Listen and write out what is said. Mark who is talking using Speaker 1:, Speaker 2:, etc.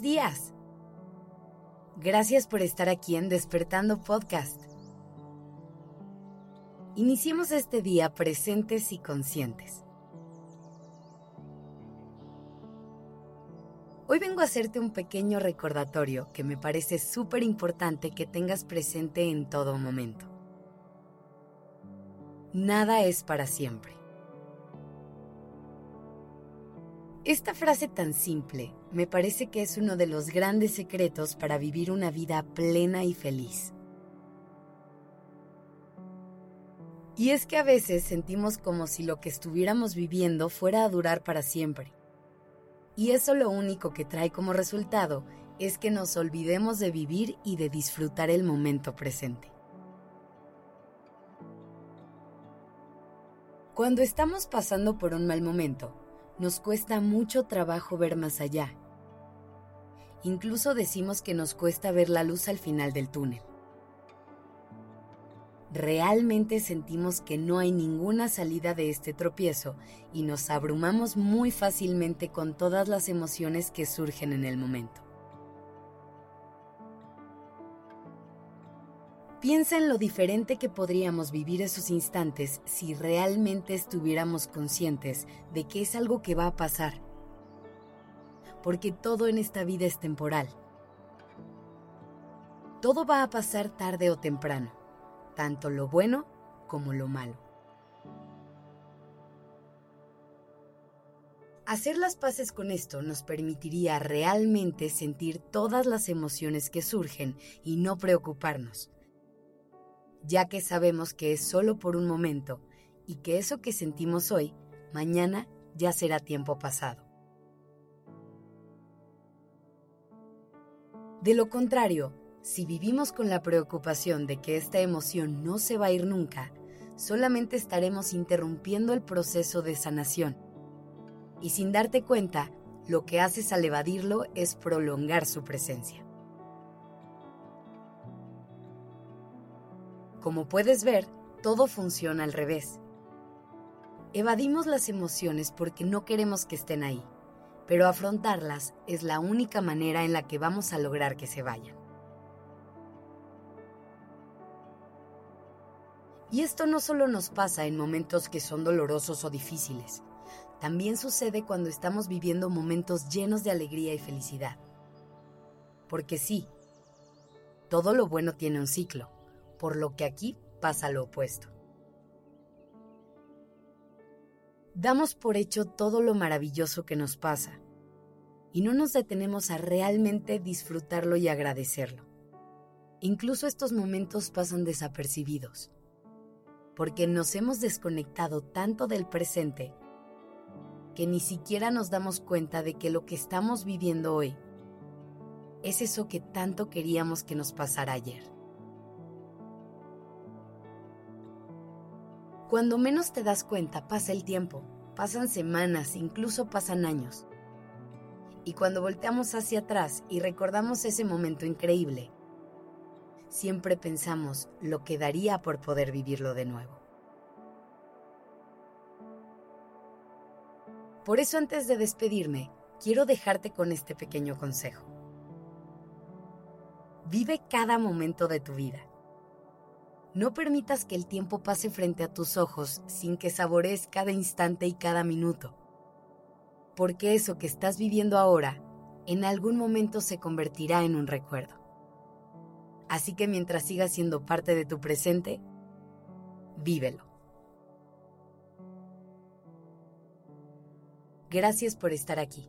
Speaker 1: días. Gracias por estar aquí en Despertando Podcast. Iniciemos este día presentes y conscientes. Hoy vengo a hacerte un pequeño recordatorio que me parece súper importante que tengas presente en todo momento. Nada es para siempre. Esta frase tan simple me parece que es uno de los grandes secretos para vivir una vida plena y feliz. Y es que a veces sentimos como si lo que estuviéramos viviendo fuera a durar para siempre. Y eso lo único que trae como resultado es que nos olvidemos de vivir y de disfrutar el momento presente. Cuando estamos pasando por un mal momento, nos cuesta mucho trabajo ver más allá. Incluso decimos que nos cuesta ver la luz al final del túnel. Realmente sentimos que no hay ninguna salida de este tropiezo y nos abrumamos muy fácilmente con todas las emociones que surgen en el momento. Piensa en lo diferente que podríamos vivir esos instantes si realmente estuviéramos conscientes de que es algo que va a pasar. Porque todo en esta vida es temporal. Todo va a pasar tarde o temprano, tanto lo bueno como lo malo. Hacer las paces con esto nos permitiría realmente sentir todas las emociones que surgen y no preocuparnos ya que sabemos que es solo por un momento y que eso que sentimos hoy, mañana ya será tiempo pasado. De lo contrario, si vivimos con la preocupación de que esta emoción no se va a ir nunca, solamente estaremos interrumpiendo el proceso de sanación. Y sin darte cuenta, lo que haces al evadirlo es prolongar su presencia. Como puedes ver, todo funciona al revés. Evadimos las emociones porque no queremos que estén ahí, pero afrontarlas es la única manera en la que vamos a lograr que se vayan. Y esto no solo nos pasa en momentos que son dolorosos o difíciles, también sucede cuando estamos viviendo momentos llenos de alegría y felicidad. Porque sí, todo lo bueno tiene un ciclo por lo que aquí pasa lo opuesto. Damos por hecho todo lo maravilloso que nos pasa y no nos detenemos a realmente disfrutarlo y agradecerlo. Incluso estos momentos pasan desapercibidos, porque nos hemos desconectado tanto del presente que ni siquiera nos damos cuenta de que lo que estamos viviendo hoy es eso que tanto queríamos que nos pasara ayer. Cuando menos te das cuenta, pasa el tiempo, pasan semanas, incluso pasan años. Y cuando volteamos hacia atrás y recordamos ese momento increíble, siempre pensamos lo que daría por poder vivirlo de nuevo. Por eso antes de despedirme, quiero dejarte con este pequeño consejo. Vive cada momento de tu vida no permitas que el tiempo pase frente a tus ojos sin que saborees cada instante y cada minuto. Porque eso que estás viviendo ahora en algún momento se convertirá en un recuerdo. Así que mientras siga siendo parte de tu presente, vívelo. Gracias por estar aquí.